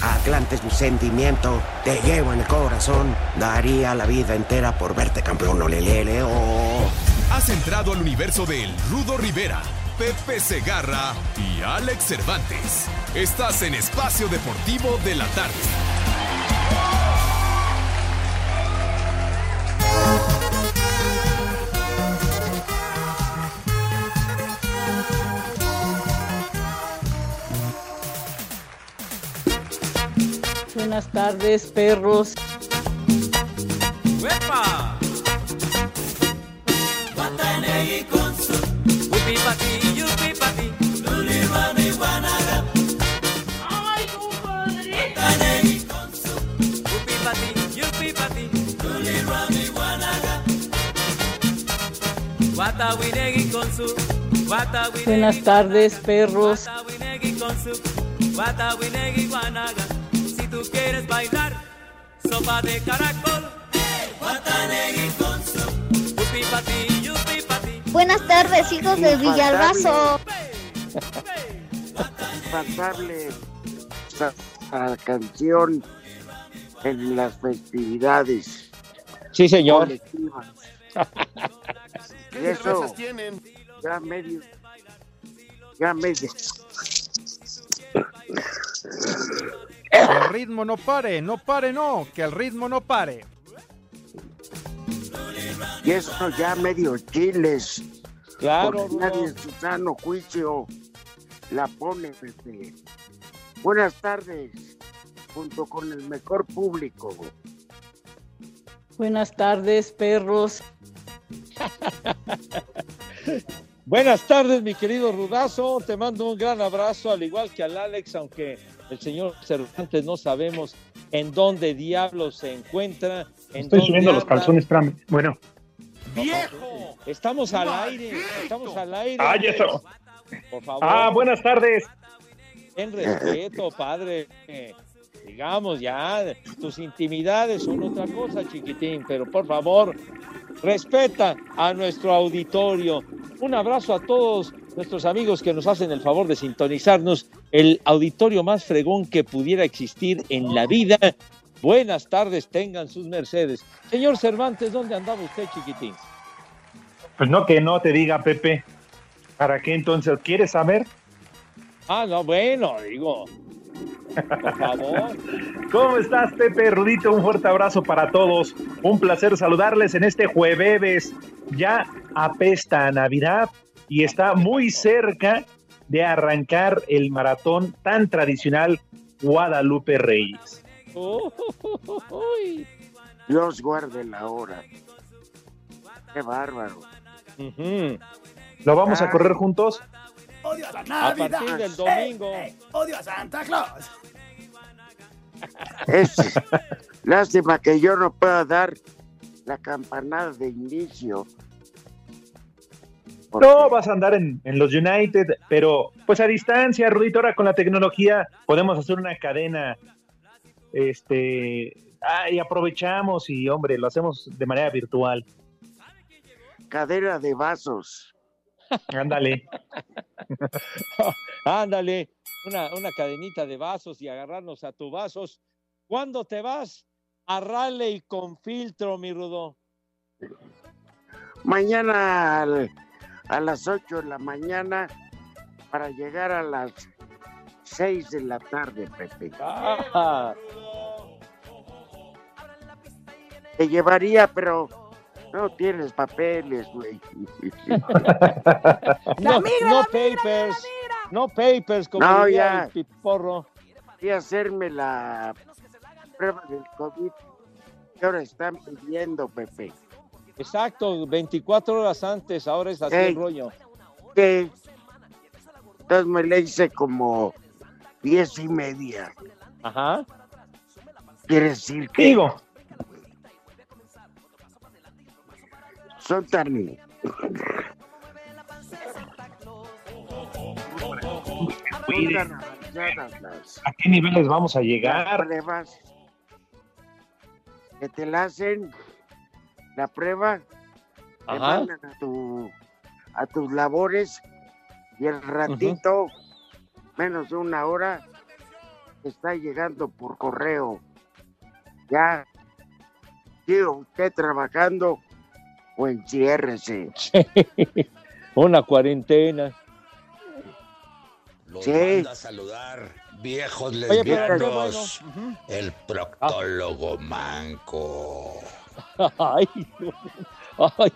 Atlante es mi sentimiento, te llevo en el corazón. Daría la vida entera por verte campeón, olelele, oh. Has entrado al universo de El Rudo Rivera, Pepe Segarra y Alex Cervantes. Estás en Espacio Deportivo de la Tarde. Buenas tardes, perros. ¡Uepa! Buenas tardes, perros. Quieres bailar, sopa de caracol. Watanegi con su. Upi pati, yupi pati. Buenas tardes, hijos de Villalbazo. pasable esta esta canción en las festividades Sí, señor. colectivas. Y eso ya medio, ya medio. Que el ritmo no pare, no pare, no, que el ritmo no pare. Y eso ya medio chiles. Claro, Porque nadie en su sano juicio la pone, Pepe. Buenas tardes, junto con el mejor público. Buenas tardes, perros. Buenas tardes, mi querido Rudazo. Te mando un gran abrazo, al igual que al Alex, aunque el señor Cervantes no sabemos en dónde diablos se encuentra. En Estoy subiendo los calzones, espérame. Bueno. ¡Viejo! Estamos al aire, estamos al aire. Ah, ya está. Por favor. Ah, buenas tardes. En respeto, padre. Eh, Digamos ya, tus intimidades son otra cosa, chiquitín, pero por favor, respeta a nuestro auditorio. Un abrazo a todos nuestros amigos que nos hacen el favor de sintonizarnos, el auditorio más fregón que pudiera existir en la vida. Buenas tardes, tengan sus mercedes. Señor Cervantes, ¿dónde andaba usted, chiquitín? Pues no que no te diga, Pepe. ¿Para qué entonces? ¿Quieres saber? Ah, no, bueno, digo. Por favor. ¿Cómo estás, Pepe Rudito? Un fuerte abrazo para todos. Un placer saludarles en este jueves. Ya apesta a Navidad y está muy cerca de arrancar el maratón tan tradicional Guadalupe Reyes. Uy. Dios guarde la hora. Qué bárbaro. ¿Lo vamos a correr juntos? Odio a la A Navidad. partir del domingo. Odio a Santa Claus. Es lástima que yo no pueda dar la campanada de inicio. Porque No, vas a andar en, en los United, pero pues a distancia, Rudito, ahora con la tecnología podemos hacer una cadena, este, ah, y aprovechamos y hombre, lo hacemos de manera virtual. cadera de vasos. Ándale. Ándale, una, una cadenita de vasos y agarrarnos a tu vasos. ¿Cuándo te vas? A rally con filtro, mi rudo. Mañana al- a las 8 de la mañana para llegar a las 6 de la tarde, Pepe. Ah, Te llevaría, pero No tienes papeles, güey. No, no papers. No papers, como No, diría ya. el piporro. A hacerme la prueba del COVID que ahora están pidiendo, Pepe. Exacto, 24 horas antes, ahora es así Ey. el rollo. Que entonces me la hice como diez y media. Ajá. Quiere decir que Digo, son tan las ¿a qué niveles vamos a las llegar? pruebas que te la hacen la prueba, te mandan a tu a tus labores y el ratito, menos de una hora, está llegando por correo. Ya, sigue usted trabajando o enciérrese. Una cuarentena. Los Sí. manda a saludar, viejos Oye, pero qué lesbianos. bueno. El proctólogo manco. Ay, ay,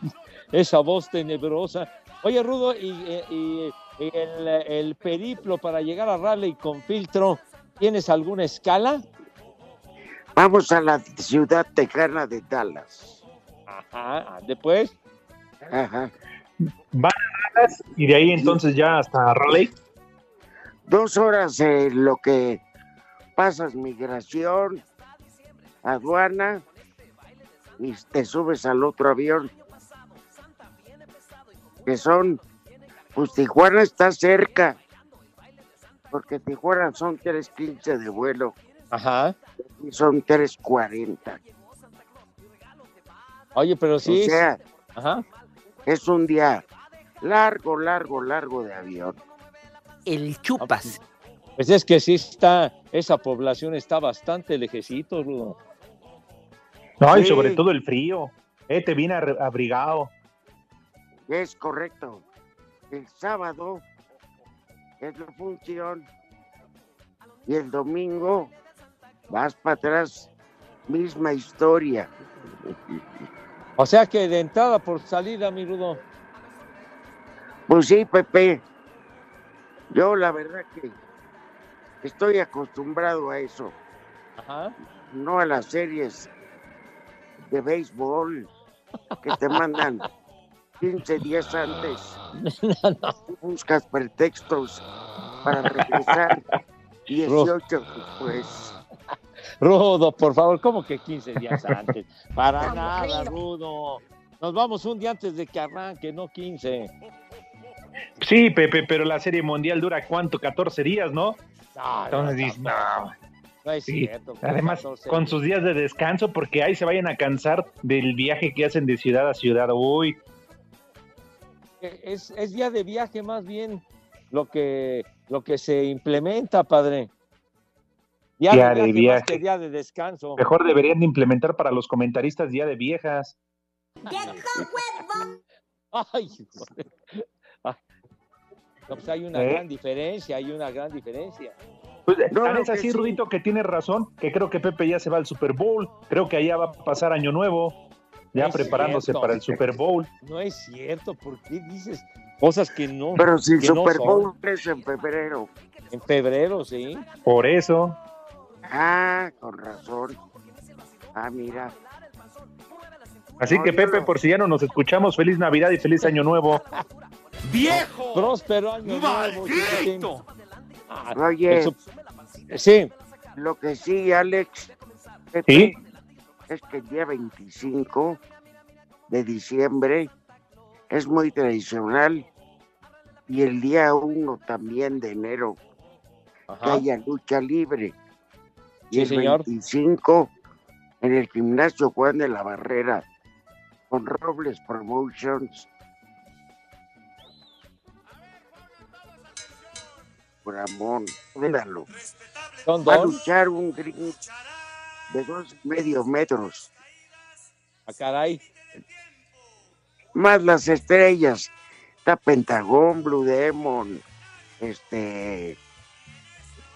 esa voz tenebrosa. Oye, Rudo, y, eh, y- y el, el periplo para llegar a Raleigh con filtro, ¿tienes alguna escala? Vamos a la ciudad tejana de Dallas. Ajá, después. Ajá. Van a Dallas y de ahí entonces ya hasta Raleigh. Dos horas en lo que pasas migración, aduana y te subes al otro avión. Que son, pues Tijuana está cerca, porque Tijuana son 3.15 de vuelo Ajá. y son 3.40. Oye, pero sí. o sea, Ajá. es un día largo, largo, largo de avión. El chupas. Pues es que sí está, esa población está bastante lejecito, Rudo. No, y sobre todo el frío. Eh, te viene abrigado. Es correcto. El sábado es la función y el domingo vas para atrás, misma historia. O sea que de entrada por salida, mi Rudo. Pues sí, Pepe. Yo la verdad que estoy acostumbrado a eso, Ajá. no a las series de béisbol que te mandan 15 días antes. Buscas pretextos para regresar 18 después. Rudo, por favor, ¿cómo que 15 días antes? Para nada, Rudo. Nos vamos un día antes de que arranque, no 15. Sí, Pepe, pero la serie mundial dura cuánto? 14 días, ¿no? No, Entonces dices, no, no. no es Sí. cierto. Además, 14 con sus días de descanso, porque ahí se vayan a cansar del viaje que hacen de ciudad a ciudad. Uy, Es, es día de viaje más bien lo que, lo que se implementa, padre. Día, Día de de viaje, más viaje. que día de descanso. mejor deberían de implementar para los comentaristas día de viejas. Ay, joder. Ay. No, pues hay una ¿Eh? gran diferencia, hay una gran diferencia. Pues, No, tan no, es así, sí. Rudito, que tiene razón, que creo que Pepe ya se va al Super Bowl. Creo que allá va a pasar Año Nuevo, ya Es preparándose cierto. para el Super Bowl. No es cierto, ¿por qué dices cosas que no? Pero si el no Super son? Bowl es en febrero. En febrero, sí. Por eso, Ah, con razón. Ah, mira. así No, que Pepe, no. por si ya no nos escuchamos, feliz Navidad y feliz Año Nuevo. ¡Viejo! Próspero año nuevo. ¡Maldito! Ah, Oye. el sup- Sí, Lo que sí, Alex, Sí. es que el día 25 de diciembre es muy tradicional y el día 1 también de enero que haya lucha libre. Y Sí, el señor. 25 en el gimnasio Juan de la Barrera con Robles Promotions. Ramón, véndalo. Don Va a luchar un gringo de dos y medio metros, a caray. más las estrellas. Está Pentagón, Blue Demon, este,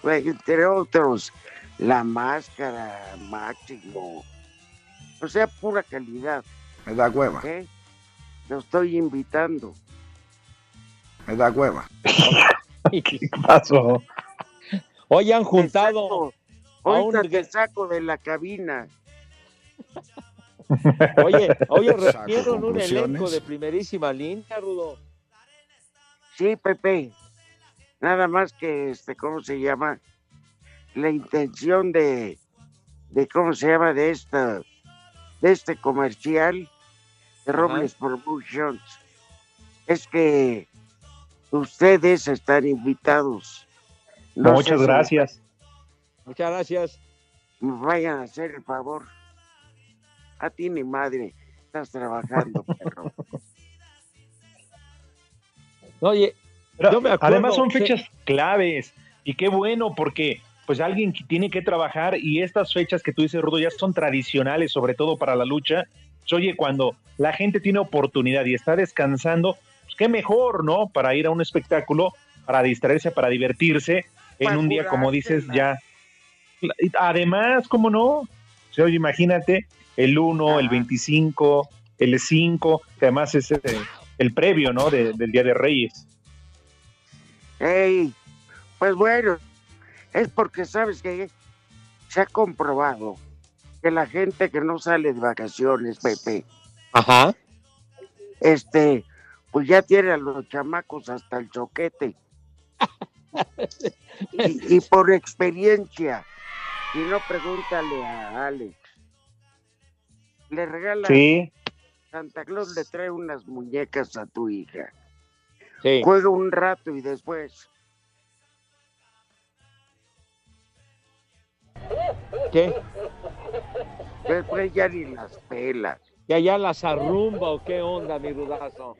pues, entre otros, La Máscara, Máximo. O sea, pura calidad. Me da hueva. ¿Qué? Lo estoy invitando. Me da hueva. ¿Qué pasó? Hoy han juntado a un... Te saco de la cabina. Oye, oye, reunieron un elenco de primerísima línea, Rudo. Sí, Pepe. Nada más que, este, ¿cómo se llama? La intención de, de ¿cómo se llama? De esta, de este comercial de Robles Promotions es que ustedes están invitados. No Muchas si gracias. Muchas gracias. Vayan a hacer el favor. A ti ni madre, estás trabajando, perro. Oye, Pero yo me acuerdo además son que- fechas claves y qué bueno porque pues alguien que tiene que trabajar y estas fechas que tú dices, Rudo, ya son tradicionales, sobre todo para la lucha. Oye, cuando la gente tiene oportunidad y está descansando, pues qué mejor, ¿no? Para ir a un espectáculo, para distraerse, para divertirse en Para un día, como dices, ya. Además, ¿cómo no? O sea, oye, imagínate, el 1, el 25, el 5, que además es eh, el previo, ¿no? De- del Día de Reyes. Ey, pues bueno, es porque sabes que se ha comprobado que la gente que no sale de vacaciones, Pepe, Ajá. este, pues ya tiene a los chamacos hasta el choquete. y, y por experiencia, y no pregúntale a Alex, le regala Sí. Santa Claus le trae unas muñecas a tu hija. Sí. Juega un rato y después ¿Qué? Después ya ni las pelas. ¿Que allá las arrumba o qué onda, mi rudazo?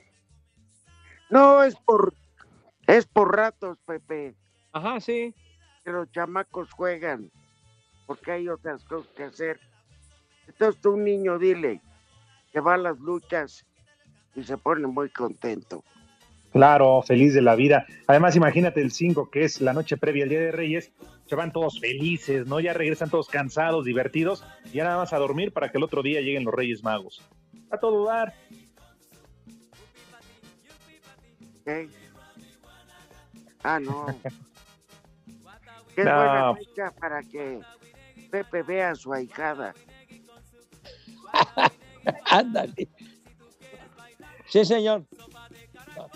No, es por, es por ratos, Pepe. Ajá, sí. Que los chamacos juegan, porque hay otras cosas que hacer. Entonces tú, un niño, dile que va a las luchas y se pone muy contento. Claro, feliz de la vida. Además, imagínate el 5, que es la noche previa al Día de Reyes, se van todos felices, ¿no? Ya regresan todos cansados, divertidos, y ya nada más a dormir para que el otro día lleguen los Reyes Magos. A todo dar. ¿Ok? Ah, no. Qué No. buena fecha para que Pepe vea a su ahijada. Ándale. Sí, señor.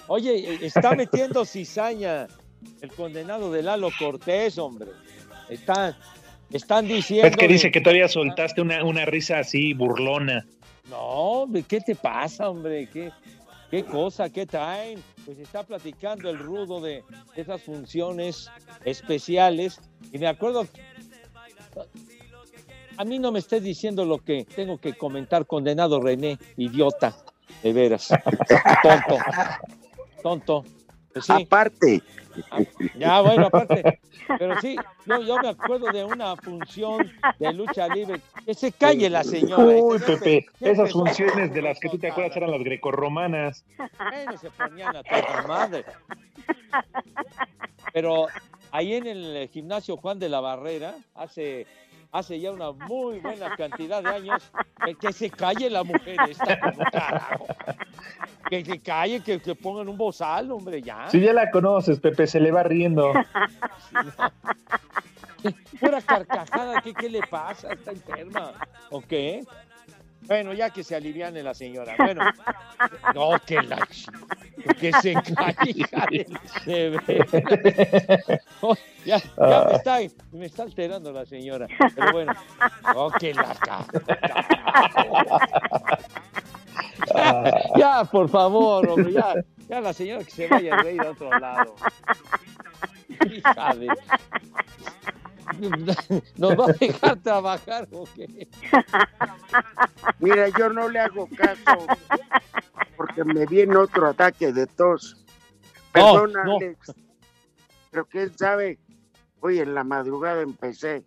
Oye, está metiendo cizaña el condenado de Lalo Cortés, hombre. Está, están diciendo. Es que dice que todavía soltaste una, una risa así burlona. No, hombre, ¿qué te pasa, hombre? ¿Qué, qué cosa, qué traen? Pues está platicando el rudo de esas funciones especiales. Y me acuerdo. A mí no me estés diciendo lo que tengo que comentar, condenado René, idiota, de veras. Tonto. Tonto. Pues sí. Aparte. Ya, bueno, aparte. Pero sí, yo, yo me acuerdo de una función de lucha libre. Que se calle la señora. Uy, Este, Pepe, esas funciones de las que tú te acuerdas eran las grecorromanas. Bueno, se ponían a toda madre. Pero ahí en el gimnasio Juan de la Barrera, hace, hace ya una muy buena cantidad de años, que, que se calle la mujer esta, como carajo. Que se calle, que, que pongan un bozal, hombre, ya. Si ya la conoces, Pepe, se le va riendo. Pura carcajada, ¿qué, ¿qué le pasa? ¿Está enferma? ¿O qué? Bueno, ya que se aliviane la señora. Bueno, no, que la que se hija de. Oh, ya, ya me, está, me está alterando la señora. Pero bueno, oh, que la ya, ya, por favor, hombre, ya, ya la señora que se vaya a reír a otro lado. Hija de... ¿Nos va a dejar trabajar o qué? Mira, yo no le hago caso porque me viene otro ataque de tos. No, Perdona, no. Alex. Pero quién sabe, hoy en la madrugada empecé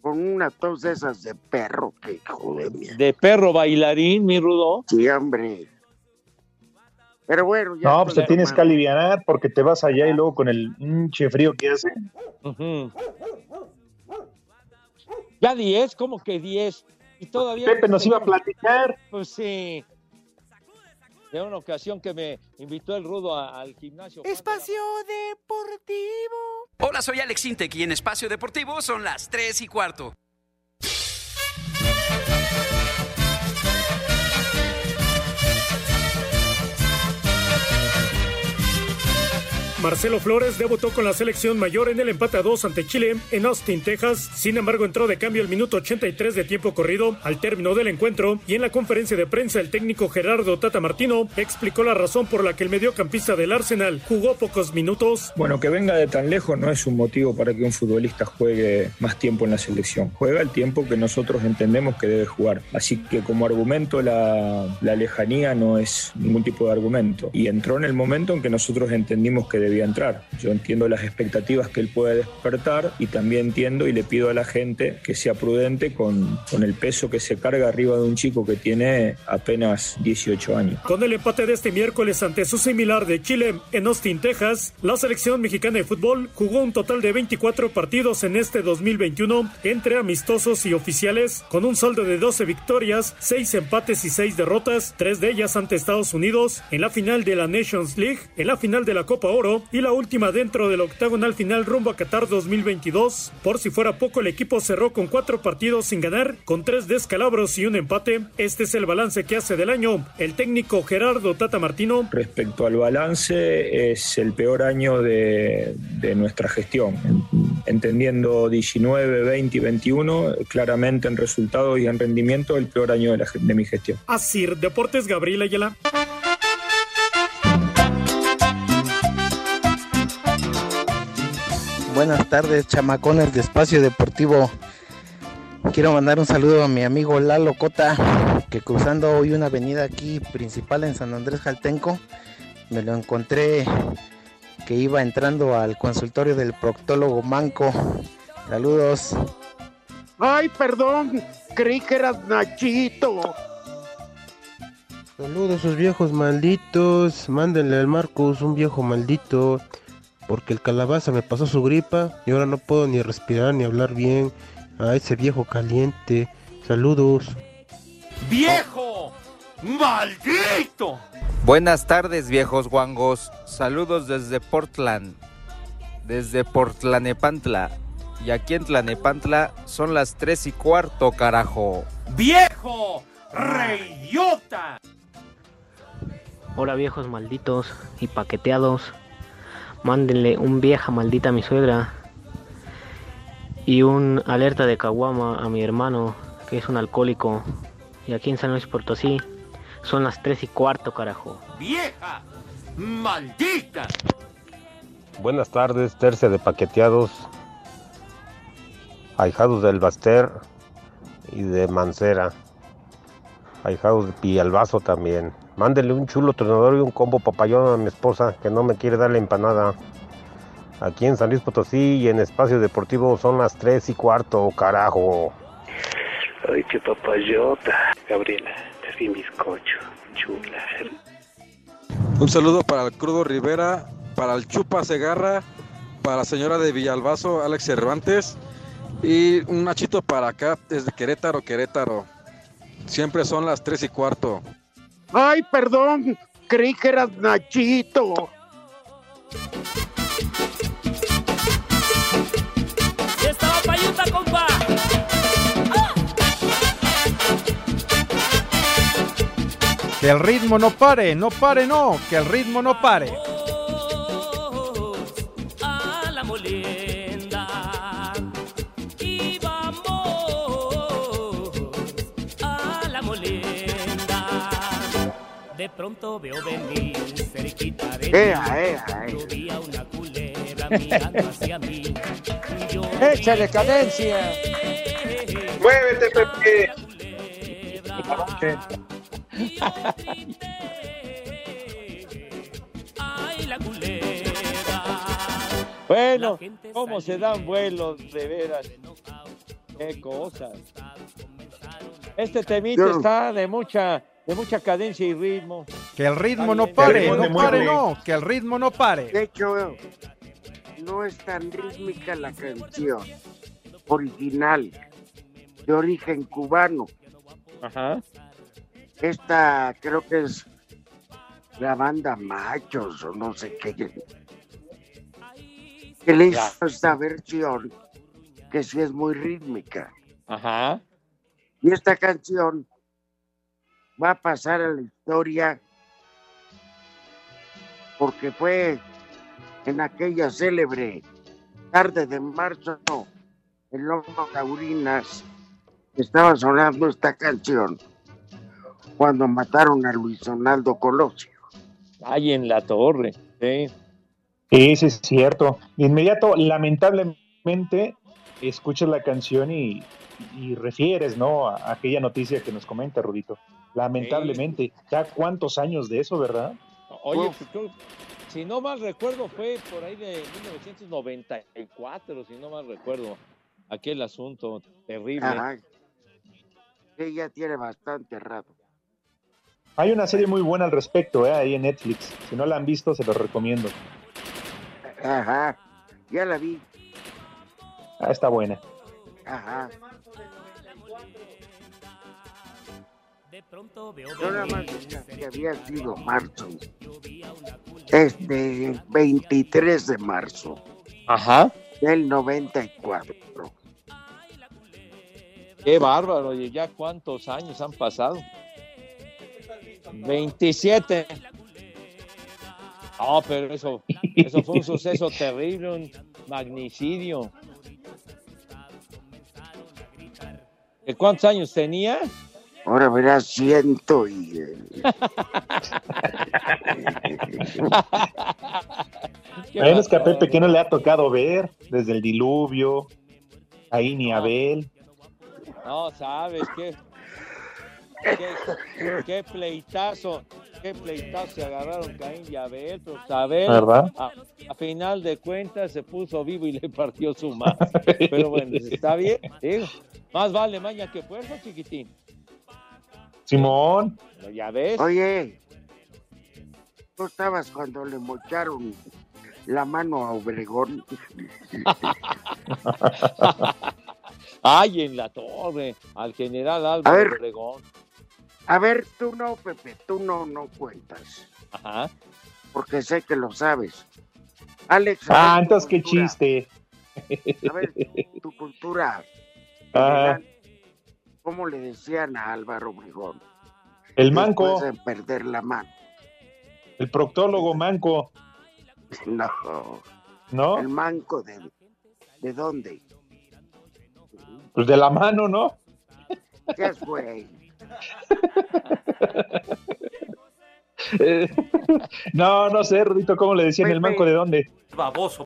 con una tos de esas de perro, que hijo de mierda. De perro bailarín, mi rudo. Sí, hombre. Pero bueno, ya. No, pues te tienes que aliviar porque te vas allá y luego con el hinche frío que hace. Ya 10, ¿cómo que 10? Y todavía Pepe nos iba a platicar. Pues sí. De una ocasión que me invitó el rudo a- al gimnasio. Espacio Deportivo. Hola, soy Alex Intec y en Espacio Deportivo son las 3 y cuarto. Marcelo Flores debutó con la selección mayor en el empate a 2 ante Chile en Austin, Texas. Sin embargo, entró de cambio al minuto 83 de tiempo corrido al término del encuentro y en la conferencia de prensa el técnico Gerardo Tata Martino explicó la razón por la que el mediocampista del Arsenal jugó pocos minutos. Bueno, que venga de tan lejos no es un motivo para que un futbolista juegue más tiempo en la selección. Juega el tiempo que nosotros entendemos que debe jugar. Así que como argumento la, la lejanía no es ningún tipo de argumento. Y entró en el momento en que nosotros entendimos que debía entrar. Yo entiendo las expectativas que él puede despertar y también entiendo y le pido a la gente que sea prudente con, con el peso que se carga arriba de un chico que tiene apenas 18 años. Con el empate de este miércoles ante su similar de Chile en Austin, Texas, la selección mexicana de fútbol jugó un total de 24 partidos en este 2021 entre amistosos y oficiales, con un saldo de 12 victorias, 6 empates y 6 derrotas, tres de ellas ante Estados Unidos, en la final de la Nations League, en la final de la Copa Oro y la última dentro del octagonal final rumbo a Qatar 2022. Por si fuera poco, el equipo cerró con cuatro partidos sin ganar, con tres descalabros y un empate. Este es el balance que hace del año el técnico Gerardo Tata Martino. Respecto al balance, es el peor año de, de nuestra gestión. Entendiendo 19, 20 y 21, claramente en resultados y en rendimiento, el peor año de, la, de mi gestión. Asir Deportes Gabriel Ayala. Buenas tardes, chamacones de Espacio Deportivo. Quiero mandar un saludo a mi amigo Lalo Cota, que cruzando hoy una avenida aquí principal en San Andrés Jaltenco, me lo encontré que iba entrando al consultorio del proctólogo Manco. Saludos. Ay, perdón, creí que eras Nachito. Saludos sus viejos malditos. Mándenle al Marcos un viejo maldito. Porque el calabaza me pasó su gripa y ahora no puedo ni respirar ni hablar bien. A ese viejo caliente. Saludos. ¡Viejo! ¡Maldito! Buenas tardes, viejos guangos. Saludos desde Portland. Desde Portlanepantla. Y aquí en Tlanepantla son las tres y cuarto, carajo. ¡Viejo! ¡Reyota! Hola viejos malditos y paqueteados. Mándenle un vieja maldita a mi suegra. Y un alerta de caguama a mi hermano, que es un alcohólico. Y aquí en San Luis Potosí son las tres y cuarto, carajo. ¡Vieja! ¡Maldita! Buenas tardes, tercia de paqueteados, ahijados del Baster y de Mancera, ahijados de Villalbazo también. Mándenle un chulo tronador y un combo papayón a mi esposa que no me quiere dar la empanada. Aquí en San Luis Potosí y en Espacio Deportivo son las tres y cuarto, carajo. Ay, qué papayota. Gabriela, te vi bizcocho. Chula. Un saludo para el Crudo Rivera, para el Chupa Segarra, para la señora de Villalbazo, Alex Cervantes, y un nachito para acá, desde Querétaro, Querétaro. Siempre son las tres y cuarto. Ay, perdón, creí que eras Nachito. Y estaba payuta, compa. Que el ritmo no pare, no pare, no, que el ritmo no pare. Pronto veo venir cerquita de Ea, ea, Yo vi a una culebra mirando hacia mí. Yo ¡Échale cadencia! ¡Muévete, Pepe! Ay, la culebra. Bueno, cómo se dan vuelos, de veras. Qué cosas. Este temita Yo- está de mucha, de mucha cadencia y ritmo. Que el ritmo no pare, ritmo no pare, no, que el ritmo no pare. De hecho, no es tan rítmica la canción original, de origen cubano. Ajá. Esta creo que es la banda Machos o no sé qué. Que le hizo esta versión que sí es muy rítmica. Ajá. Y esta canción va a pasar a la historia porque fue en aquella célebre tarde de marzo en Loma Taurinas estaba sonando esta canción cuando mataron a Luis Donaldo Colosio. Ahí en la torre. Sí, es cierto. De inmediato, lamentablemente, escuchas la canción y, y refieres, ¿no? A aquella noticia que nos comenta, Rudito. Lamentablemente. Ya cuántos años de eso, ¿verdad? Oye, si no mal recuerdo, fue por ahí de 1994, si no mal recuerdo, aquel asunto terrible. Ajá. Sí, ya tiene bastante rato. Hay una serie muy buena al respecto, ¿eh? Ahí en Netflix. Si no la han visto, se los recomiendo. Ajá. Ya la vi. Ah, está buena. Ajá. Yo nada más decía que había sido marzo. Este 23 de marzo Ajá. del 94. Qué bárbaro, oye, ya cuántos años han pasado. 27. No, pero eso, eso fue un suceso terrible, un magnicidio. ¿De cuántos años tenía? Ahora verás ciento y... eh, Hay unos que a. Pepe que no le ha tocado ver, desde el diluvio, ahí ni Abel. No, sabes qué. Qué, qué pleitazo, qué pleitazo se agarraron Caín y Abel, pero Abel, ¿Verdad? A, a final de cuentas se puso vivo y le partió su madre. Pero bueno, está bien, más vale maña que fuerza, chiquitín. Simón. Pero ya ves. Oye, tú estabas cuando le mocharon la mano a Obregón. Ay, en la torre, al general A Álvaro ver. Obregón. A ver, tú no, Pepe, tú no, no cuentas. Ajá. Porque sé que lo sabes. Alex. a Ah, ver, tu entonces qué cultura, chiste. A ver, tu cultura. Ajá. general, ¿Cómo le decían a Álvaro Obregón? El manco, Después de perder la mano. el proctólogo manco, No. ¿no? El manco de, ¿de dónde? Pues de la mano, ¿no? ¿Qué? Eh, no, no sé, Rudito, ¿cómo le decían el manco de dónde? Baboso.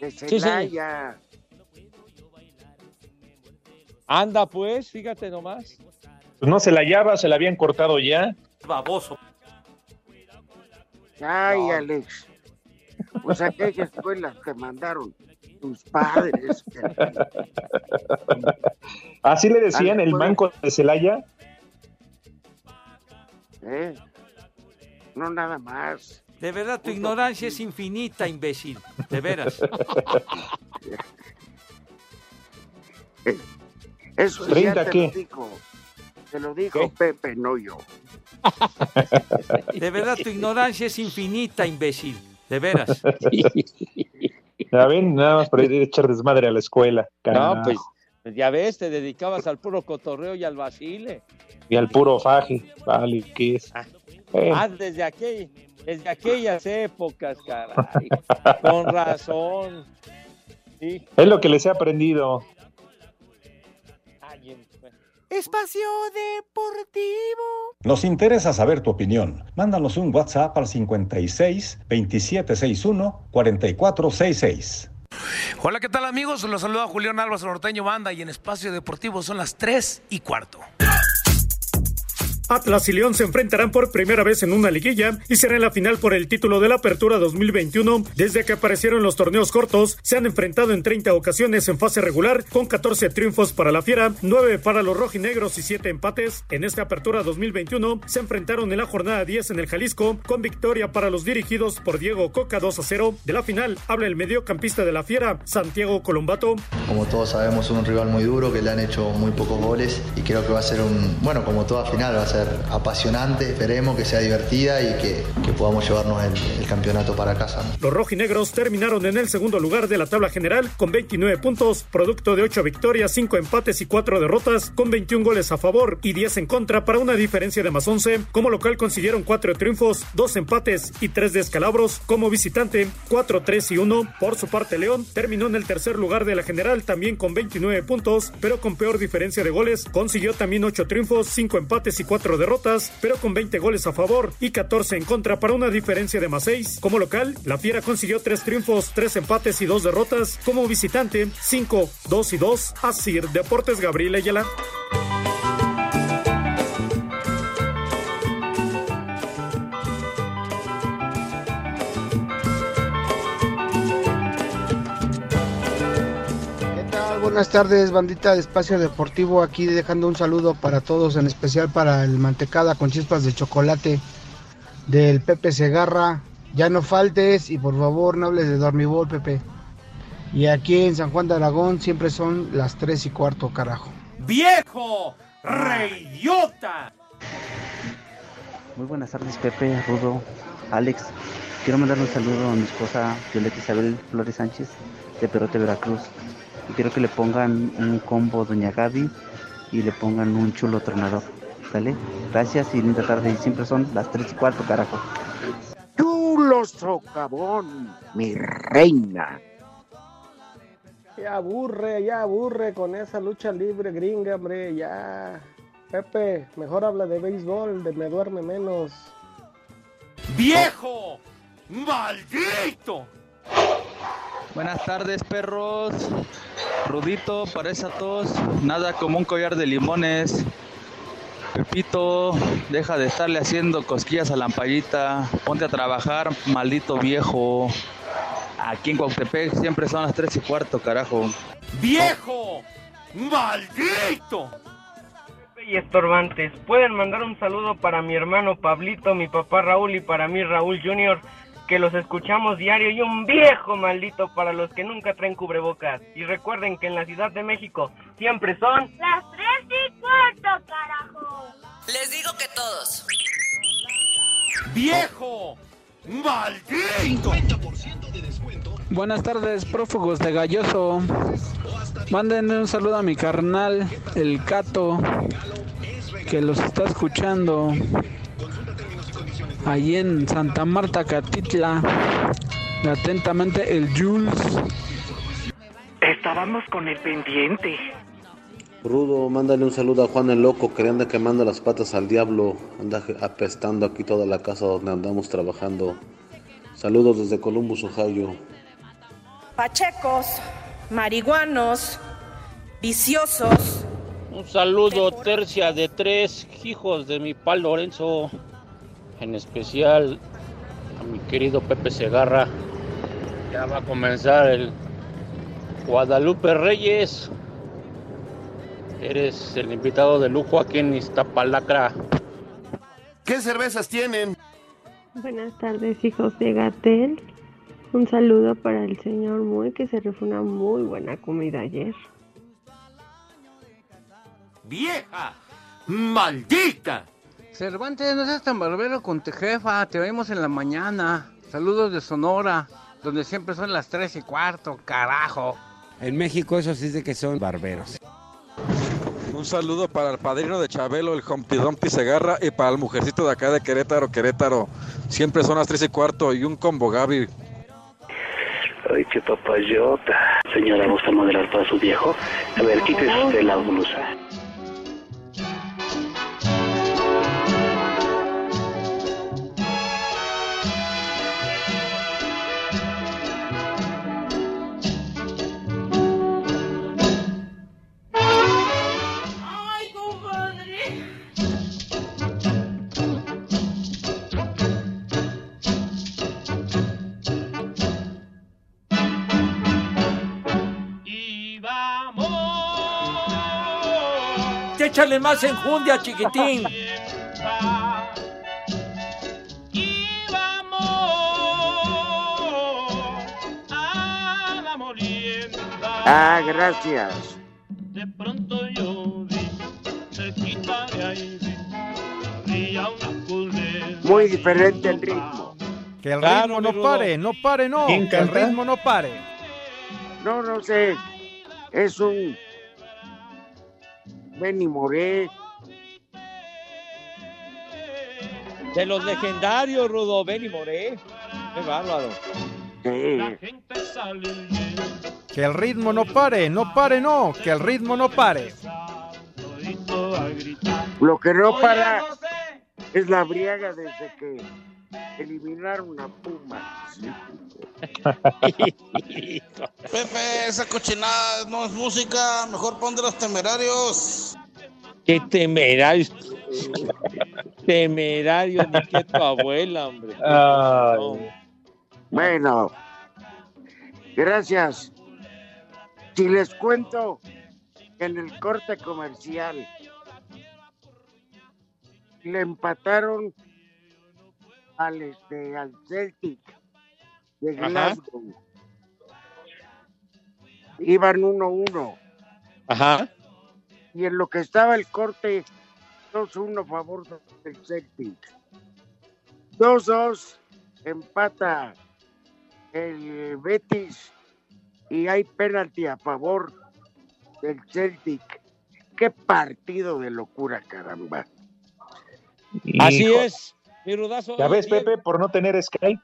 De sí. Celaya. Anda pues, fíjate nomás. Pues no se la hallaba, se la habían cortado ya. Baboso. Ay, Alex. Pues a qué escuelas te mandaron tus padres. Así le decían el manco de Celaya. ¿Eh? No nada más. De verdad, tu ignorancia es infinita, imbécil. De veras. Eso ya 30 te qué? lo dijo. Te lo dijo Pepe, no yo. De verdad, tu ignorancia es infinita, imbécil. De veras. Ya ven, nada más para ir a echar desmadre a la escuela. No, carajo. pues, pues ya ves, te dedicabas al puro cotorreo y al vacile. Y al puro faje. Vale, ¿qué es? Eh, Ah, desde, aquel, desde aquellas épocas, caray. Con razón. Sí. es lo que les he aprendido. Espacio Deportivo. Nos interesa saber tu opinión. Mándanos un WhatsApp al 56 2761 4466. Hola, ¿qué tal amigos? Los saluda Julián Álvarez Norteño Banda y en Espacio Deportivo son las 3 y cuarto. Atlas y León se enfrentarán por primera vez en una liguilla y será en la final por el título de la Apertura 2021. Desde que aparecieron los torneos cortos, se han enfrentado en 30 ocasiones en fase regular, con 14 triunfos para la Fiera, 9 para los rojinegros y 7 empates. En esta Apertura 2021 se enfrentaron en la jornada 10 en el Jalisco, con victoria para los dirigidos por Diego Coca 2 a 0. De la final habla el mediocampista de la Fiera, Santiago Colombato. Como todos sabemos, un rival muy duro que le han hecho muy pocos goles y creo que va a ser un, bueno, como toda final, va a ser apasionante, esperemos que sea divertida y que, podamos llevarnos el, el campeonato para casa. Los rojinegros terminaron en el segundo lugar de la tabla general con 29 puntos, producto de 8 victorias, 5 empates y 4 derrotas, con 21 goles a favor y 10 en contra para una diferencia de más 11. Como local consiguieron 4 triunfos, 2 empates y 3 descalabros. Como visitante, 4, 3 y 1. Por su parte, León terminó en el tercer lugar de la general también con 29 puntos, pero con peor diferencia de goles. Consiguió también 8 triunfos, 5 empates y 4 derrotas, pero con 20 goles a favor y 14 en contra para una diferencia de más 6. Como local, la Fiera consiguió 3 triunfos, 3 empates y 2 derrotas. Como visitante, 5, 2 y 2. Asir Deportes Gabriel Ayala. Buenas tardes, bandita de Espacio Deportivo. Aquí dejando un saludo para todos, en especial para el mantecada con chispas de chocolate del Pepe Segarra. Ya no faltes y por favor no hables de dormibol, Pepe. Y aquí en San Juan de Aragón siempre son las 3 y cuarto, carajo. ¡Viejo! ¡Reidiota! Muy buenas tardes, Pepe, Rudo, Alex. Quiero mandar un saludo a mi esposa Violeta Isabel Flores Sánchez de Perote, Veracruz. Y quiero que le pongan un combo Doña Gaby y le pongan un chulo tronador. ¿Sale? Gracias y linda tarde. Y siempre son las 3 y cuarto, carajo. Chulo socavón, mi reina. Ya aburre, ya aburre con esa lucha libre gringa, hombre, ya. Pepe, mejor habla de béisbol, de me duerme menos. ¡Viejo! ¡Maldito! Buenas tardes, perros. Rudito, parece a todos. Nada como un collar de limones. Pepito, deja de estarle haciendo cosquillas a la ampallita. Ponte a trabajar, maldito viejo. Aquí en Cuautepec siempre son las 3 y cuarto, carajo. ¡Viejo! ¡Maldito! y estorbantes. Pueden mandar un saludo para mi hermano Pablito, mi papá Raúl y para mí Raúl Junior, que los escuchamos diario y un viejo maldito para los que nunca traen cubrebocas. Y recuerden que en la Ciudad de México siempre son las tres y cuarto, carajo. Les digo que todos. ¡Viejo! ¡Maldito! Buenas tardes, prófugos de Galloso. Mándenle un saludo a mi carnal, el Cato, que los está escuchando allí en Santa Marta, Catitla. Atentamente, el Jules. Estábamos con el pendiente. Rudo, mándale un saludo a Juan el Loco que anda quemando las patas al diablo. Anda apestando aquí toda la casa donde andamos trabajando. Saludos desde Columbus, Ohio. Pachecos, marihuanos, viciosos. Un saludo, tercia de tres hijos de mi pal Lorenzo. En especial a mi querido Pepe Segarra. Ya va a comenzar el Guadalupe Reyes. Eres el invitado de lujo aquí en Iztapalacra. ¿Qué cervezas tienen? Buenas tardes, hijos de Gatel. Un saludo para el señor Muy, que se refue una muy buena comida ayer. ¡Vieja! ¡Maldita! Cervantes, no seas tan barbero con tu jefa, te vemos en la mañana. Saludos de Sonora, donde siempre son las 3 y cuarto, carajo. En México eso sí es de que son barberos. Un saludo para el padrino de Chabelo, el Humpty Dumpty Segarra, y para el mujercito de acá de Querétaro, Querétaro. Siempre son las 3 y cuarto y un combo Gaby. Ay, qué papayota. Señora, ¿gusta modelar para su viejo? A ver, quítese usted la blusa. Que echarle más enjundia, chiquitín. Ah, gracias. De pronto yo vi cerquita de ahí. Muy diferente el ritmo. Que el Claro, ritmo no pare, no pare, no. ¿Quién Que el ritmo no pare. No, no sé. Es un Benny Moré. De los legendarios, Rudo, Benny Moré. Qué bárbaro. Que el ritmo no pare, no pare, no. Que el ritmo no pare. Lo que no para es la briaga desde que eliminaron a Puma. Pepe, esa cochinada no es música, mejor pon de los temerarios. Qué temerarios. temerarios, ni que tu abuela, hombre. No. Bueno, gracias. Si les cuento que en el corte comercial le empataron al este al Celtic de Ajá. Glasgow. Iban 1-1 Ajá. y en lo que estaba el corte 2-1 a favor del Celtic. 2-2 empata el Betis y hay penalti a favor del Celtic. Qué partido de locura, caramba. Así Hijo. es, mi rudazo. Ya Oye, ves, Pepe, por no tener Sky.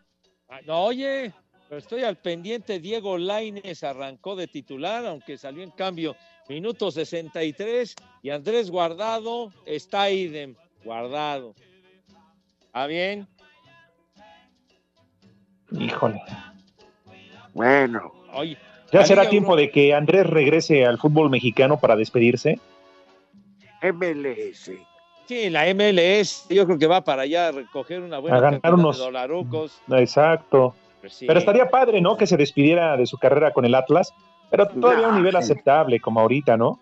Ah, No, oye, pero estoy al pendiente. Diego Laines arrancó de titular, aunque salió en cambio minuto 63. Y Andrés Guardado está idem, guardado. ¿Está bien? Híjole. Bueno. Oye, Ya será tiempo de que Andrés regrese al fútbol mexicano para despedirse. MLS. Sí, la MLS, yo creo que va para allá a recoger una buena A ganar cantidad unos- de dolarucos. Exacto. Pues sí. Pero estaría padre, ¿no? Que se despidiera de su carrera con el Atlas, pero todavía a un nivel aceptable, como ahorita, ¿no?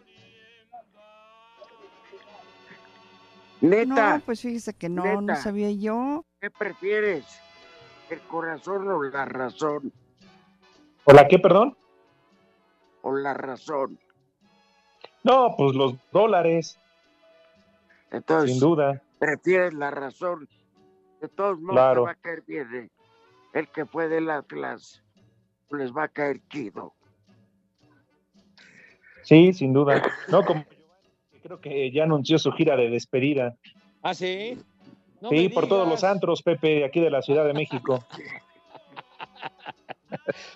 Neta. No, pues fíjese que no, no sabía yo. ¿Qué prefieres? ¿El corazón o la razón? ¿O la qué, perdón? O la razón. No, pues los dólares, Entonces, sin duda. prefieres la razón. De todos modos, Claro. te va a caer bien. ¿eh? El que fue del Atlas les va a caer chido. Sí, sin duda. No, como creo que ya anunció su gira de despedida. ¿Ah, sí? No sí, por todos los antros, Pepe, de aquí de la Ciudad de México.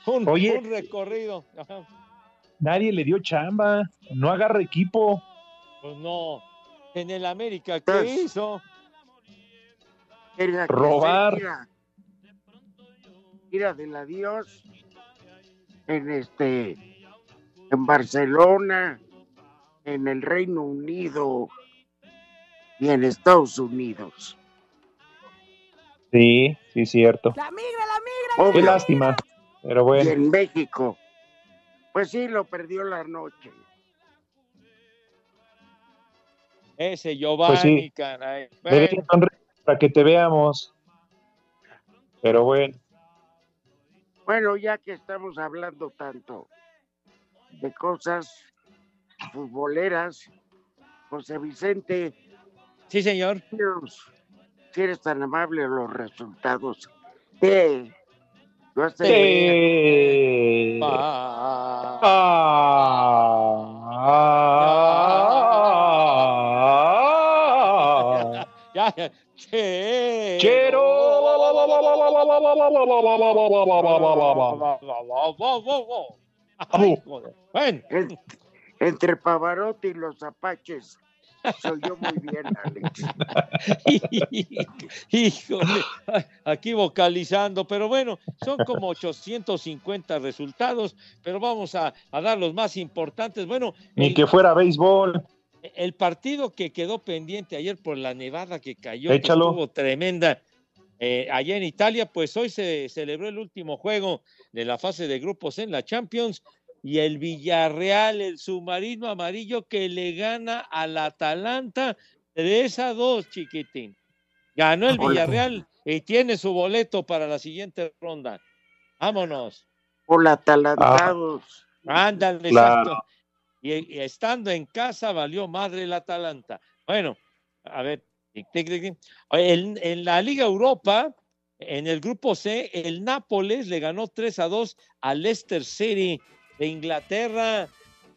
Un, Oye. un recorrido. Nadie le dio chamba, no agarra equipo. Pues no. En el América, ¿qué hizo? Quería que Robar. Gira, gira del adiós en este en Barcelona, en el Reino Unido y en Estados Unidos. Sí, sí, cierto. La migra, la migra. Qué lástima, pero Y bueno. en México. Pues sí, lo perdió la noche. Ese Giovanni, Pues sí. caray. Bueno, sonreír para que te veamos. Pero bueno, Bueno, ya que estamos hablando tanto de cosas futboleras, José Vicente. Sí, señor. Si eres tan amable, los resultados de Eh, ah, ya. Che. Ay, joder. Bueno. En- entre Pavarotti y los Apaches. Soy yo muy bien, Alex. Híjole, aquí vocalizando, pero bueno, son como 850 resultados, pero vamos a, a dar los más importantes. Bueno, ni que fuera béisbol. El partido que quedó pendiente ayer por la nevada que cayó, que estuvo tremenda eh, allá en Italia, pues hoy se celebró el último juego de la fase de grupos en la Champions y el Villarreal, el submarino amarillo que le gana al Atalanta 3 a 2, chiquitín. Ganó el. Villarreal y tiene su boleto para la siguiente ronda. Vámonos. Hola, atalantados. Ándale, Claro. exacto. Y, y estando en casa valió madre el Atalanta. Bueno, a ver, tic, tic, tic, tic. En, en la Liga Europa, en el grupo C, el Nápoles le ganó 3 a 2 al Leicester City de Inglaterra.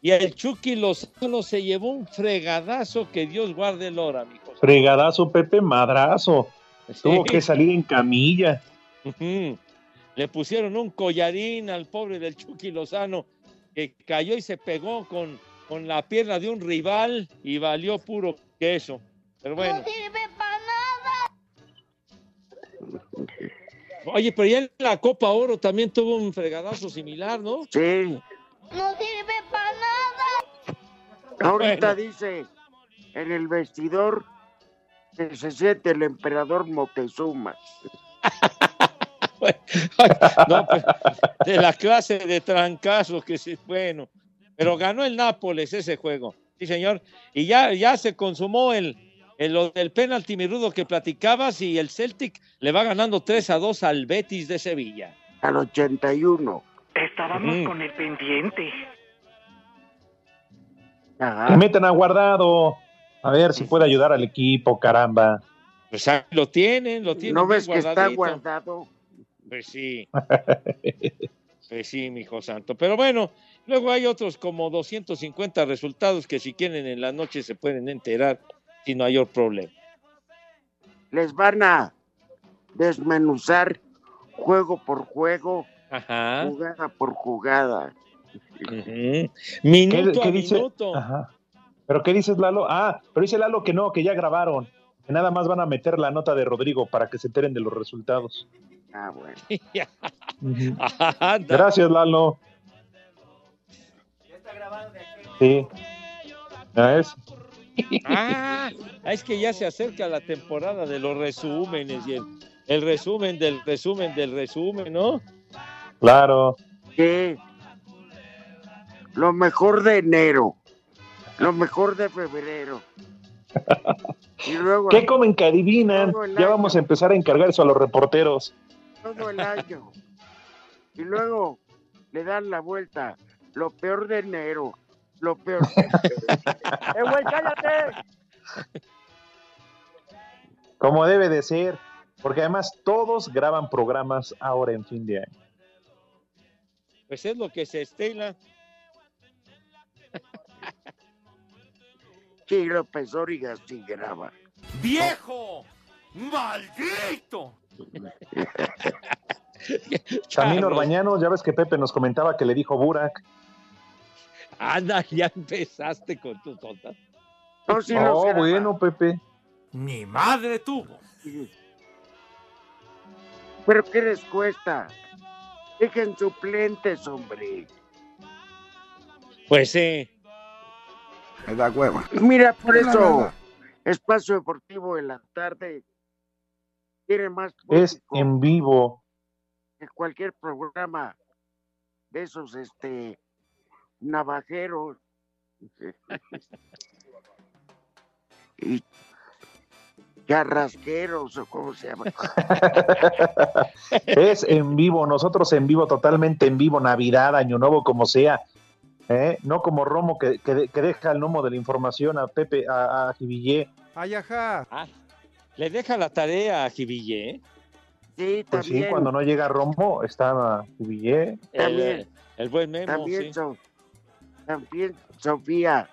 Y el Chucky Lozano se llevó un fregadazo que Dios guarde el hora, mijo. Fregadazo, Pepe, madrazo. Tuvo que salir en camilla. Le pusieron un collarín al pobre del Chucky Lozano que cayó y se pegó con, con la pierna de un rival y valió puro queso. Pero bueno. Oye, pero ya en la Copa Oro también tuvo un fregadazo similar, ¿no? Sí. No sirve para nada. Ahorita Bueno. dice en el vestidor que se siente el emperador Moctezuma. No, pues, de la clase de trancazos que sí, bueno. Pero ganó el Nápoles ese juego, sí, señor. Y ya, ya se consumó el, el, lo del penalti mirudo que platicabas y el Celtic le va ganando 3 a 2 al Betis de Sevilla. Al 81. Estábamos con el pendiente. Que metan a guardado. A ver si puede ayudar al equipo, caramba. Pues ahí lo tienen, lo tienen. ¿No ves que está guardado? Pues sí. Pues sí, mi hijo santo. Pero bueno, luego hay otros como 250 resultados que si quieren en la noche se pueden enterar sin mayor problema. Les van a desmenuzar juego por juego, Ajá. jugada por jugada. Minuto ¿Qué a dice? minuto. Ajá. ¿Pero qué dices, Lalo? Ah, pero dice Lalo que no, que ya grabaron. Que nada más van a meter la nota de Rodrigo para que se enteren de los resultados. Ah, bueno. Gracias, Lalo. Sí. ¿Ya ves? Ah, es que ya se acerca la temporada de los resúmenes y el, el resumen del resumen del resumen, ¿no? Claro. Sí. Lo mejor de enero. Lo mejor de febrero. Y luego ¿Qué comen que adivinan? Ya vamos a empezar a encargar eso a los reporteros. Todo el año. Y luego le dan la vuelta. Lo peor de enero. Lo peor. ¡Eh, güey, cállate! Como debe de ser. Porque además todos graban programas ahora en fin de año. Pues es lo que se estela. Sí, López Origa sí graba. ¡Viejo! ¡Maldito! También Carlos. Orbañanos, ya ves que Pepe nos comentaba que le dijo Burak. Anda, ya empezaste con tus tontas. No, oh, los graba. bueno, Pepe. Mi madre tuvo. Pero ¿qué les cuesta? Dejen suplentes, hombre. Pues sí. Me da hueva. Mira, por No, no, eso, no. Espacio Deportivo en la tarde tiene más Es en vivo. que cualquier programa de esos, este, navajeros. y carrasqueros, o cómo se llama. Es en vivo, nosotros en vivo, totalmente en vivo, Navidad, Año Nuevo, como sea. ¿eh? No como Romo que, que- que deja el gnomo de la información a Pepe, a, a Jivillé. Ay, ajá. Ah, le deja la tarea a Jiville, ¿eh? Sí, Pues sí, también. cuando no llega Romo, está Jivillé. El, También. el buen Memo, También, sí. So- también Sofía,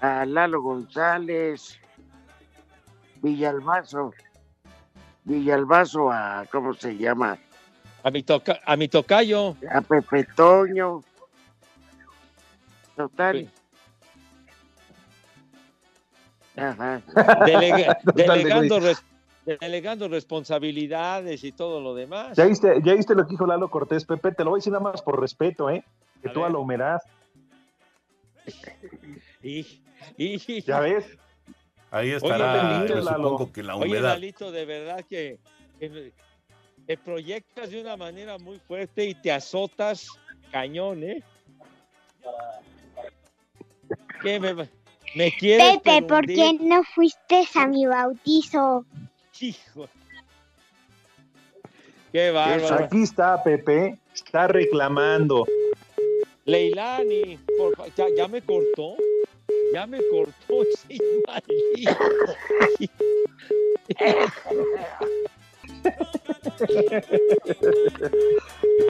a Lalo González, Villalbazo, Villalbazo a, ¿cómo se llama? A mi, toca, a mi tocayo. A Pepe Toño. Total. Ajá. Delega- delegando, res- delegando responsabilidades y todo lo demás. ¿Ya viste, ¿Ya viste lo que dijo Lalo Cortés, Pepe? Te lo voy a decir nada más por respeto, ¿eh? Que A tú a ver. la humedad. Y, y- ¿Ya ves? Ahí Oye, estará, Lalo. yo supongo que la Oye, humedad. Lalito, de verdad que, que te proyectas de una manera muy fuerte y te azotas cañón, ¿eh? ¿Qué me, me quieres Pepe, ¿por qué no fuiste a mi bautizo? Hijo. Qué bárbaro. Aquí está Pepe, está reclamando. Leilani, por fa- ya, ya me cortó. Ya me cortó, sí, maldito.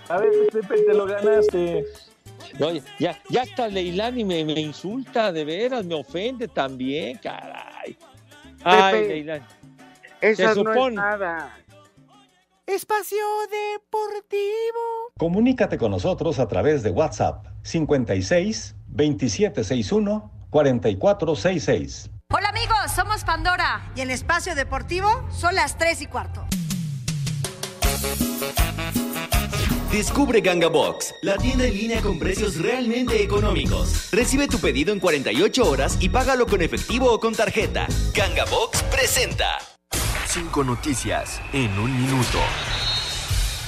A ver, Pepe, te lo ganaste. No, ya, ya hasta Leilani me, me insulta, de veras, me ofende también, caray. Ay, Pepe, Leilani. Esa no es nada. Espacio Deportivo. Comunícate con nosotros a través de WhatsApp 56 2761 4466. Hola amigos, somos Pandora. Y en Espacio Deportivo son las 3 y cuarto. Descubre Ganga Box, la tienda en línea con precios realmente económicos. Recibe tu pedido en 48 horas y págalo con efectivo o con tarjeta. Ganga Box presenta. Cinco noticias en un minuto.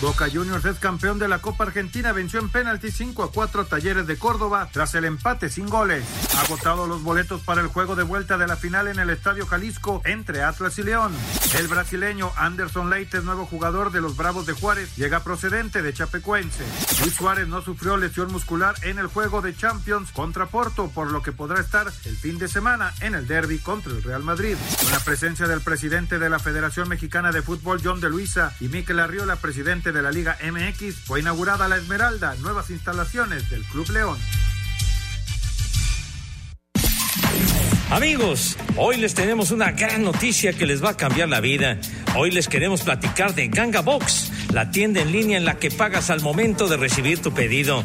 Boca Juniors es campeón de la Copa Argentina, venció en penalti 5 a 4 a Talleres de Córdoba tras el empate sin goles. Ha agotado los boletos para el juego de vuelta de la final en el Estadio Jalisco entre Atlas y León. El brasileño Anderson Leite, nuevo jugador de los Bravos de Juárez, llega procedente de Chapecuense. Luis Suárez no sufrió lesión muscular en el juego de Champions contra Porto, por lo que podrá estar el fin de semana en el derby contra el Real Madrid. Con la presencia del presidente de la Federación Mexicana de Fútbol, John de Luisa, y Miquel Arriola, presidente de la Liga MX, fue inaugurada la Esmeralda, nuevas instalaciones del Club León. Amigos, hoy les tenemos una gran noticia que les va a cambiar la vida. Hoy les queremos platicar de Ganga Box, la tienda en línea en la que pagas al momento de recibir tu pedido.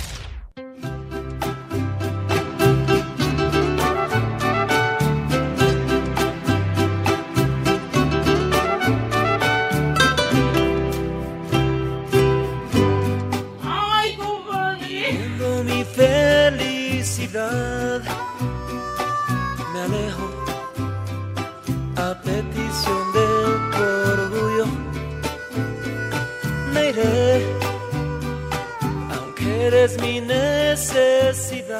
Felicidad, me alejo a petición de tu orgullo. Me iré, aunque eres mi necesidad.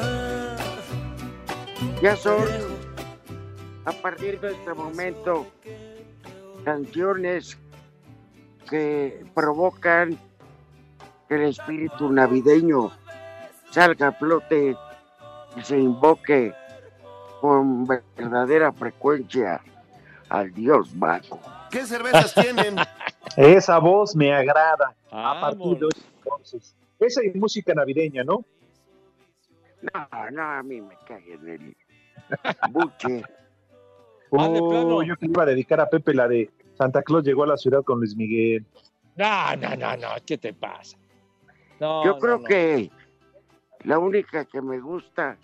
Ya son, a partir de este momento, canciones que provocan que el espíritu navideño salga a flote y se invoque con verdadera frecuencia al Dios mago. ¿Qué cervezas tienen? Esa voz me agrada. A partir de hoy, entonces. Esa es música navideña, ¿no? No, no, a mí me cae en el buche. Oh, yo que iba a dedicar a Pepe la de Santa Claus llegó a la ciudad con Luis Miguel. No, no, no, no, ¿qué te pasa? No, Yo no, creo no. que la única que me gusta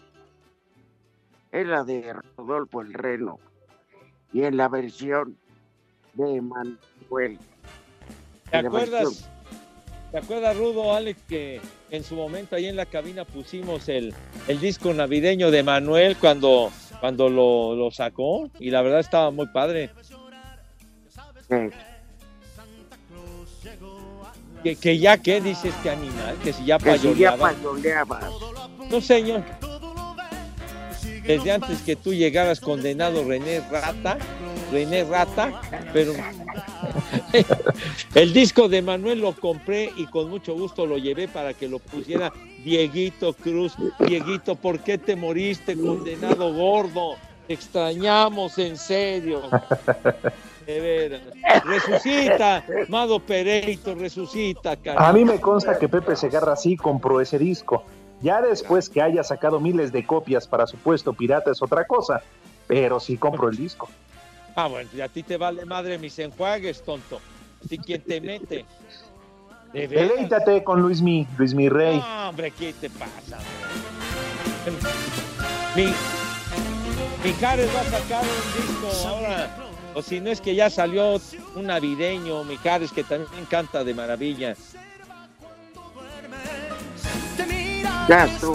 es la de Rodolfo el Reno y en la versión de Manuel. ¿Te versión- acuerdas? ¿Te acuerdas, Rudo, Alex, que en su momento ahí en la cabina pusimos el, el disco navideño de Manuel cuando, cuando lo, lo sacó? Y la verdad estaba muy padre. Que, que ya, ¿qué dice este animal? Que si ya Que si ya payoleaba. No, señor. Desde antes que tú llegaras condenado René Rata, René Rata, pero el disco de Manuel lo compré y con mucho gusto lo llevé para que lo pusiera Dieguito Cruz. Dieguito, ¿por qué te moriste, condenado gordo? Te extrañamos en serio. De veras. Resucita, Mado Pereito, resucita, carajo. A mí me consta que Pepe Segarra sí compró ese disco. Ya después que haya sacado miles de copias para supuesto pirata es otra cosa, pero sí compró el disco. Ah, bueno, y a ti te vale madre mis enjuagues, tonto. ¿Y quién te mete? Deleítate con Luis Mi, Luis Mi Rey. No, hombre, ¿qué te pasa? hombre? Mi, mi Jares va a sacar un disco ahora. O si no es que ya salió un navideño, mi Jares, que también me encanta de maravilla.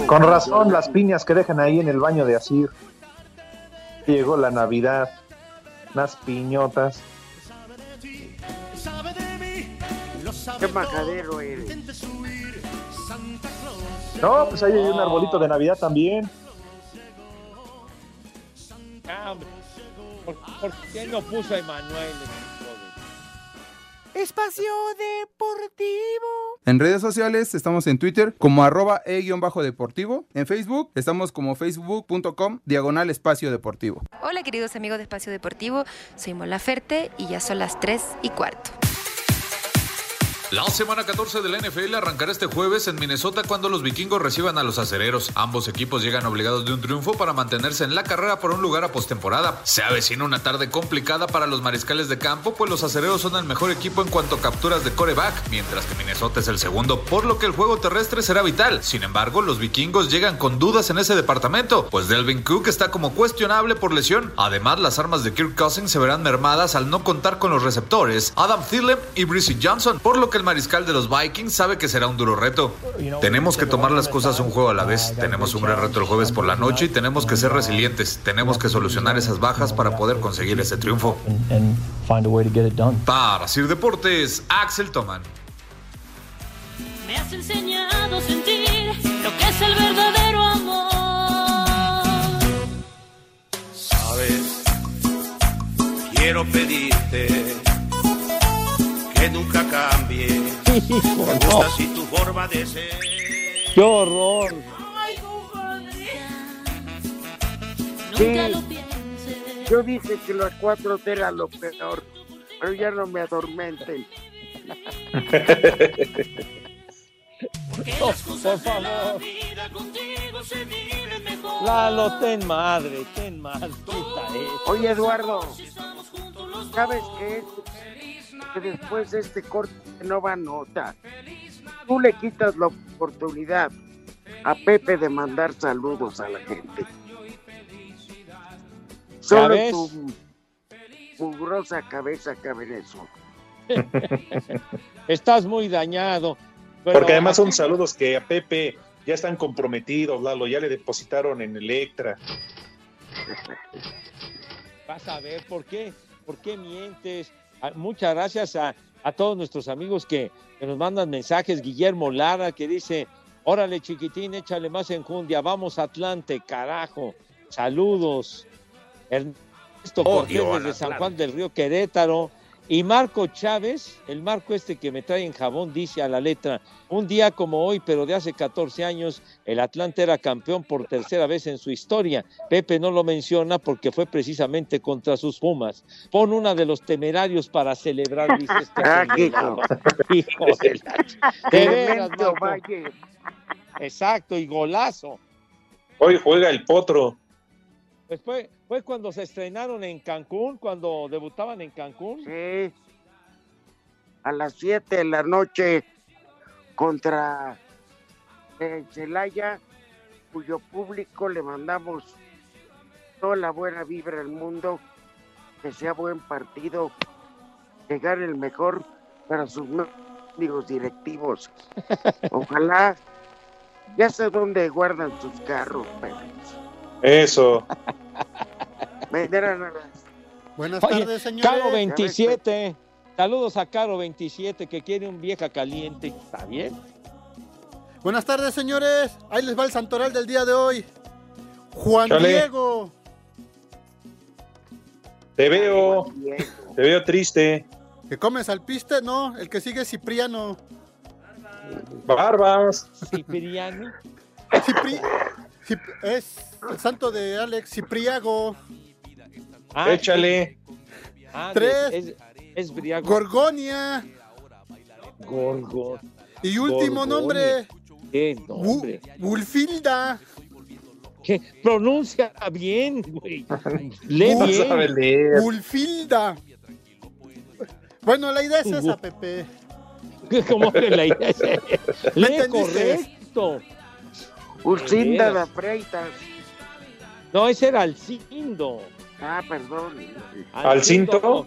Con razón, las piñas que dejan ahí en el baño de Asir. Llegó la Navidad, unas piñotas. Qué majadero eres. No, pues ahí hay un arbolito de Navidad también. Ah, hombre, ¿Por, por qué no puso a Emanuel? Espacio Deportivo. En redes sociales estamos en Twitter como arroba e-deportivo. En Facebook estamos como facebook.com diagonal espacio deportivo. Hola queridos amigos de Espacio Deportivo, soy Mola Ferte y ya son las 3 y cuarto. La semana 14 de la NFL arrancará este jueves en Minnesota cuando los vikingos reciban a los acereros. Ambos equipos llegan obligados de un triunfo para mantenerse en la carrera por un lugar a postemporada. Se avecina una tarde complicada para los mariscales de campo, pues los acereros son el mejor equipo en cuanto a capturas de coreback, mientras que Minnesota es el segundo, por lo que el juego terrestre será vital. Sin embargo, los vikingos llegan con dudas en ese departamento, pues Delvin Cook está como cuestionable por lesión. Además, las armas de Kirk Cousins se verán mermadas al no contar con los receptores Adam Thielen y Breezy Johnson, por lo que el mariscal de los Vikings sabe que será un duro reto. Tenemos que tomar las cosas un juego a la vez. Tenemos un gran reto el jueves por la noche y tenemos que ser resilientes. Tenemos que solucionar esas bajas para poder conseguir ese triunfo. Para Sir Deportes, Axel Toman. Me has enseñado a sentir lo que es el verdadero amor. Sabes, quiero pedirte que nunca cambie. Me gusta así tu forma de ser. ¡Qué horror! Sí, yo dije que las cuatro era lo peor, pero ya no me adormenten. No, por favor. Lalo, ten madre, ten madre. Oye, Eduardo, ¿sabes qué? Que después de este corte no va nota. Tú le quitas la oportunidad a Pepe de mandar saludos a la gente. Solo tu mugrosa cabeza cabe en eso. Estás muy dañado. Pero Porque además son saludos que a Pepe ya están comprometidos, Lalo, ya le depositaron en Electra. Vas a ver, ¿por qué? ¿Por qué mientes? Ah, Muchas gracias a, a todos nuestros amigos que, que nos mandan mensajes. Guillermo Lara que dice, órale chiquitín, échale más enjundia, vamos Atlante, carajo. Saludos. Ernesto Cortés Odio al desde San. Juan del Río Querétaro. Y Marco Chávez, el Marco este que me trae en jabón, dice a la letra, un día como hoy, pero de hace 14 años, el Atlante era campeón por tercera vez en su historia. Pepe no lo menciona porque fue precisamente contra sus Pumas. Pon una de los temerarios para celebrar, dice este Ah, hijo. Hijo de la... De veras, Clemente Marco. Ovalle. Exacto, y golazo. Hoy juega el potro. Pues fue, fue cuando se estrenaron en Cancún, cuando debutaban en Cancún. Sí. A las 7 de la noche contra eh, Celaya, cuyo público le mandamos toda la buena vibra del mundo, que sea buen partido, que gane el mejor para sus amigos directivos. Ojalá, ya sé dónde guardan sus carros, pero Eso. Buenas Oye, tardes, señores. Caro 27. Saludos a Caro 27 que quiere un vieja caliente. ¿Está bien? Buenas tardes, señores. Ahí les va el santoral del día de hoy. Juan Chale. Diego. Te veo, te veo triste. ¿Que comes al piste? No, el que sigue es Cipriano. Barbas. Cipriano. Cipri- Cip- es el santo de Alex Cipriago. Ah, Échale. Ah, Tres. Es, es briago. Gorgonia. Gorgo. Y último Gorgonia. nombre. ¿Qué nombre? Wulfilda. ¿Qué? Pronuncia bien, güey. Lee No bien. leer. Wulfilda. Bueno, la idea es esa, Pepe. ¿Cómo que la idea es ¿Me Lee correcto. Ulcinda De. Freitas. No, ese era Alcindo. Ah, perdón. ¿Alcinto?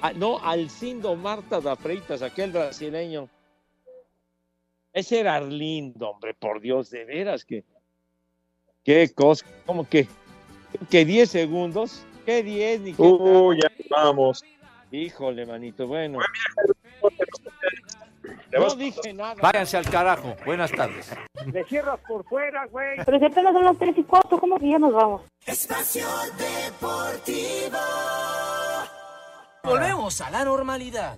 Ah, no, Alcindo Marta da Freitas, aquel brasileño. Ese era Arlindo, hombre, por Dios, de veras que. Qué cosa, como que. Que 10 segundos. ¿Qué 10? Ni qué Uh, ya vamos. Híjole, manito, bueno. No vas- dije nada. Váyanse al carajo. Buenas tardes. Le cierras por fuera, güey. Pero si apenas son las 3 y 4, ¿cómo que ya nos vamos? Espacio Deportivo. Volvemos a la normalidad.